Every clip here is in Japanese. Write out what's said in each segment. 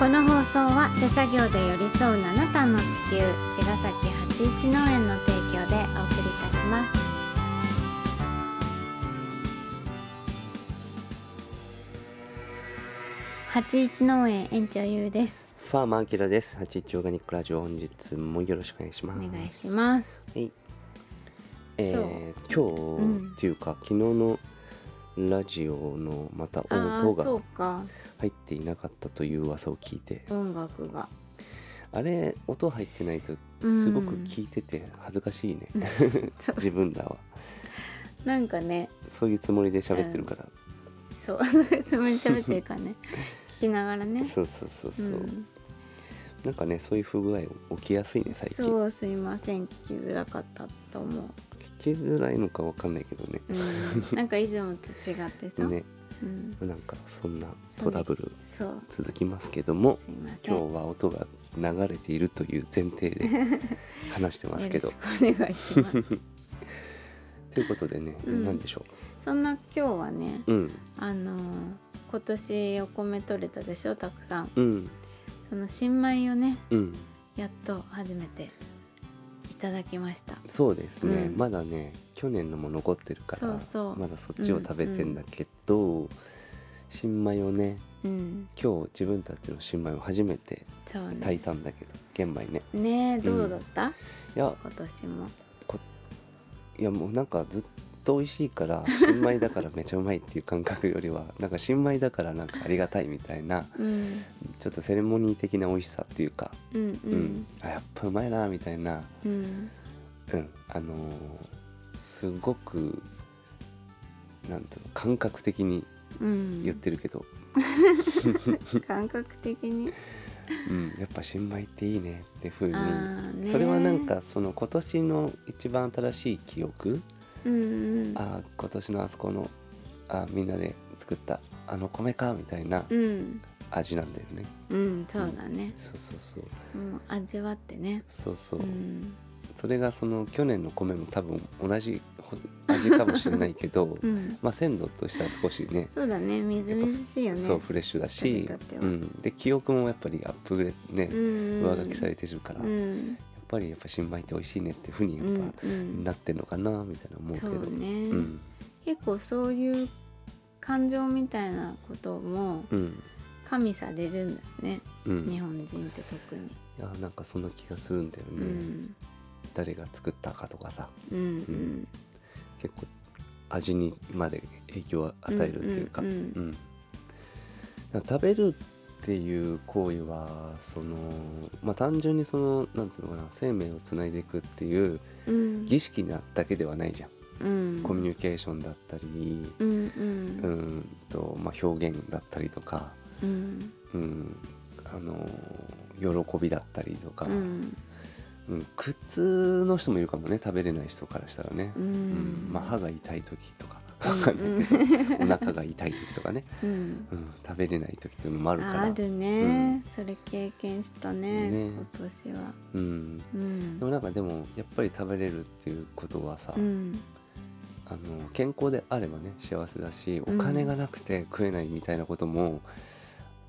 この放送は手作業で寄り添う七段の地球茅ヶ崎八一農園の提供でお送りいたします八一農園園長ゆうですファーマーアキラです。八一オーガニックラジオ本日もよろしくお願いします。お願いしますはい。えー、今日、うんっていうか昨日のラジオのまたああ音がそうか。入っていなかったという噂を聞いて、音楽が。あれ音入ってないとすごく聞いてて恥ずかしいね。そう。自分らは。なんかね。そういうつもりで喋ってるから。そうそういうつもりで喋ってるからね。聞きながらね。そうそうそうそう。ん。なんかねそういう不具合起きやすいね最近。そうすいません。聞きづらかったと思う。聞きづらいのかわかんないけどね。うん、なんか以前と違ってさ、ね、うん、なんかそんなトラブル続きますけども。今日は音が流れているという前提で 話してますけど。よろしくお願いします。ということでね、うん。何でしょそんな今日はねううん。あのー今年お米取れたでしょたくさん。うん。その新米をねうん。やっと初めていただきました。そうですね、うん。まだね去年のも残ってるからそうそう。まだそっちを食べてんだけど、新米をねうん。今日自分たちの新米を初めてそう炊いねたんだけど玄米ね。ねえどうだった、いや今年も。いやもうなんかずっと美味しいから 新米だからめちゃうまいっていう感覚よりはなんか新米だからなんかありがたいみたいなうん。ちょっとセレモニー的な美味しさっていうかうんううん。ん、あやっぱうまいなみたいな、うん。うん、あのーすごくなんつうの感覚的にうん。言ってるけど、感覚的に。うん。やっぱ新米っていいねってふうに。それはなんかその今年の一番新しい記憶、うんうん。あー今年のあそこのあーみんなで作ったあの米かみたいなうん。味なんだよね、うんそうだね。そうそうそう。もう味わってね。そうそう、うん。それがその去年の米も多分同じ味かもしれないけど、うん。まあ鮮度としては少しねそうだね。みずみずしいよね。そうフレッシュだし。うん、で記憶もやっぱりアップグレね、うん。上書きされてるから、うんぱりやっぱ新米って美味しいねっていうふうにやっうんぱ、うん。なってんのかなみたいな思うけど。そうね、うん。結構そういう感情みたいなこともうん。加味されるんだよね、うん。い日本人って特に、やなんかそんな気がするんだよね、うん。誰が作ったかとかさ。うんうん。結構味にまで影響を与えるっていうか、うん食べるっていう行為はそのまあ単純にそのなんつうのかな生命をつないでいくっていううん。儀式なだけではないじゃん、うん。コミュニケーションだったりうんうん。うんと、まあ、表現だったりとか、うん。うん、あの喜びだったりとか、ううんん苦痛の人もいるかもね食べれない人からしたらね、ううんんまあ、歯が痛い時とか お腹が痛い時とかね、うん。うん、食べれない時っていうのもあるから。あるね、それ経験したねね。今年は。うん、うん。でもなんかでもやっぱり食べれるっていうことはさ、うん。あの健康であればね幸せだしおうん。金がなくて食えないみたいなことも、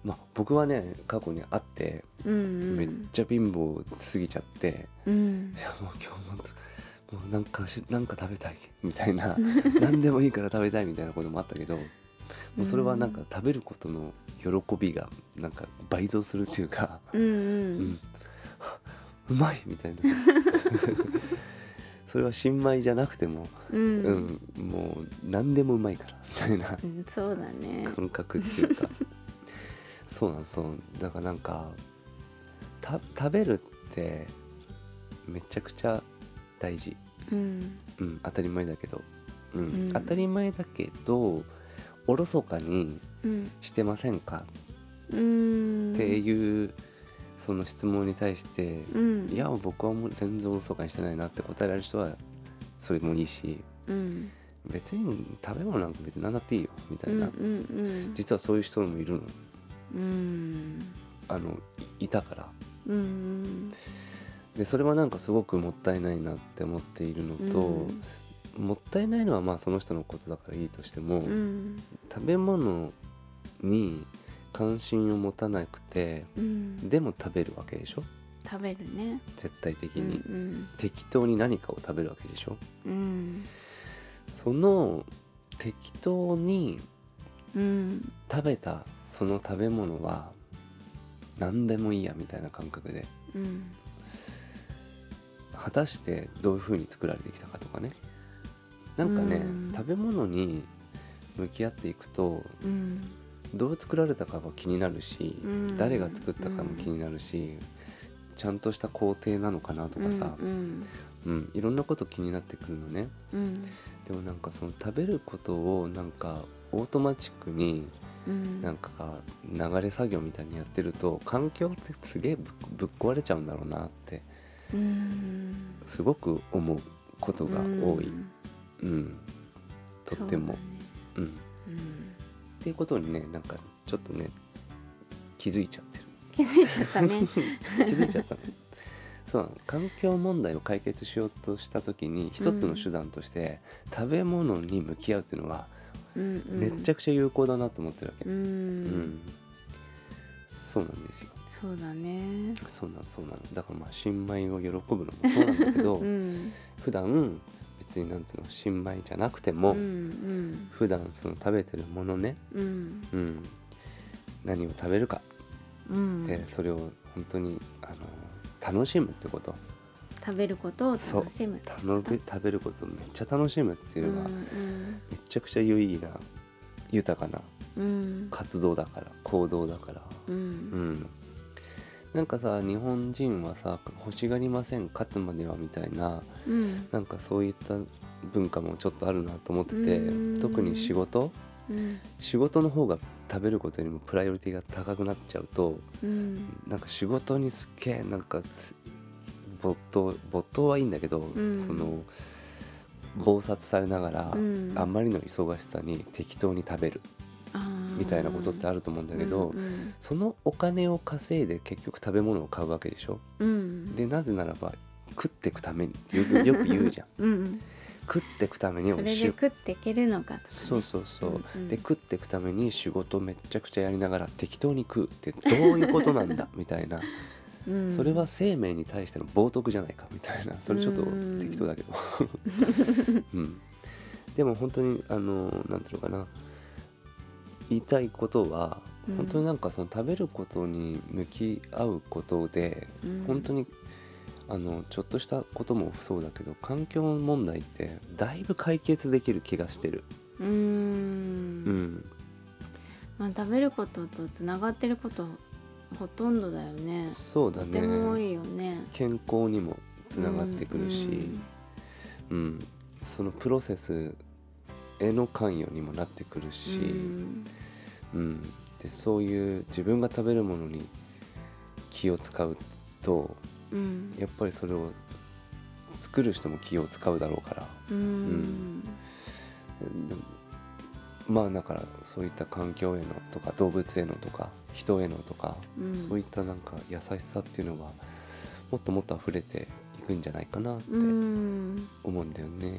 まあ、僕はね過去にあってうんうん。めっちゃ貧乏すぎちゃって、うん。いやもう今日本当もうなんかしなんか食べたいみたいな 何でもいいから食べたいみたいなこともあったけどもうそれはなんか食べることの喜びがなんか倍増するっていうか、うんううん。ん、うまいみたいな。それは新米じゃなくても、ううん。んもう何でもうまいからみたいな。うんそうだね。感覚っていうか。そうなんそう。だからなんかた食べるってめちゃくちゃ大事、うん。うん、当たり前だけど、うん。うん。当たり前だけどおろそかにうん。してませんか？うん。っていうその質問に対して、うん。いや僕はもう全然おろそかにしてないなって答えられる人はそれもいいしうん。別に食べ物なんか別に何だっていいよみたいな、実はそういう人もいるの。うん。あのいいたから。うんうんでそれはなんかすごくもったいないなって思っているのと、もったいないのはまあその人のことだからいいとしても、うん。食べ物に関心を持たなくてうん。でも食べるわけでしょ？食べるね。絶対的うんに、適当に何かを食べるわけでしょ？うん。その適当にうん。食べたその食べ物は何でもいいやみたいな感覚で。うん果たしてどういう風に作られてきたかとかね。なんかね、うん。食べ物に向き合っていくとうん。どう作られたかも気になるし、うん。誰が作ったかも気になるし、ちゃんとした工程なのかなとかさ、うんうん。いろんなこと気になってくるのね。うん。でもなんかその食べることをなんかオートマチックにうん。なんか流れ作業みたいにやってると環境ってすげえぶぶっ壊れちゃうんだろうなってうんすごく思うことが多い、うん。うん、とっても。そうう,、ん、っだね。うん。ていうことにねなんかちょっとね気づいちゃってる。気づいちゃったね。気づいちゃったのそう環境問題を解決しようとした時に一つの手段として、食べ物に向き合うっていうのはうんうん。めっちゃくちゃ有効だなと思ってるわけ、ううんん。そうなんですよそうだね。そうなのそうなのだからまあ新米を喜ぶのもそうなんだけど、うん。普段別になんつうの新米じゃなくても、うんうん。普段その食べてるものね、うん。うん、何を食べるかうん。でそれを本当にあの楽しむってこと。食べることを楽しむ食べ食べることをめっちゃ楽しむっていうのは、うんめちゃくちゃ有意義な豊かなうん。活動だから行動だから。ううんんなんかさ日本人はさ欲しがりません勝つまではみたいなうん。なんかそういった文化もちょっとあるなと思っててうん。特に仕事？うん。仕事の方が食べることよりもプライオリティが高くなっちゃうとうん。なんか仕事にすっげえなんかす没頭没頭はいいんだけど、ん。その忙殺されながら、うん。あんまりの忙しさに適当に食べるみたいなことってあるると思うんだけど、うんそのお金を稼いで結局食べ物を買うわけでしょ？うんでなぜならば食ってくためにってよく よく言うじゃん。うん食ってくためにそれでし食っていけるのかね。そうそうそう、うんうん。で食ってくために仕事めっちゃくちゃやりながら適当に食うってどういうことなんだ？みたいな。うん。それは生命に対しての冒涜じゃないかみたいな。それちょっとうん。適当だけど、うん、でも本当にあのなんていうのかな言いたいことはうん。本当になんかその食べることに向き合うことで、うん。本当にあのちょっとしたこともそうだけど環境問題ってだいぶ解決できる気がしてる。うーうん。んまあ食べることとつながってることほとんどだよね。そうだとても多ねいよね。健康にもつながってくるし、うん。うん。そのプロセスへの関与にもなってくるし、うん。うん。でそういう自分が食べるものに気を使うとうん。やっぱりそれを作る人も気を使うだろうから、うん。でまあだからそういった環境へのとか動物へのとか人へのとか、うん。そういったなんか優しさっていうのはもっともっと溢れていくんじゃないかなってうん。思うんだよね。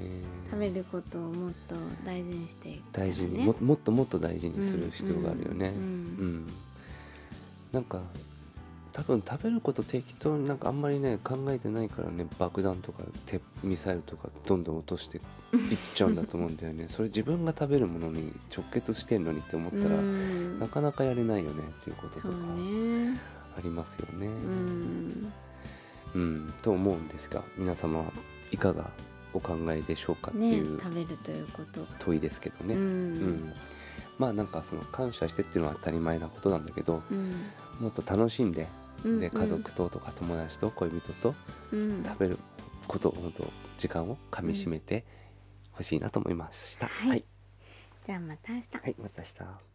食べることをもっと大事にしていくね。大事にももっともっと大事にする必要があるよね。うんうんなんか多分食べること適当になんかあんまりね考えてないからね爆弾とか鉄ミサイルとかどんどん落としていっちゃうんだと思うんだよね。それ自分が食べるものに直結してんのにって思ったら、うん。なかなかやれないよねっていうこととかね。ありますよね。うんうんと思うんですが皆様はいかがお考えでしょうかってねいう食べるということ問いですけどね。ううん。んまあなんかその感謝してっていうのは当たり前なことなんだけどうん。もっと楽しんでうんで家族ととか友達と恋人とうん。食べることを本当時間をかみしめてほしいなと思いました。はい。はい、じゃあまた明日。はい、また明日。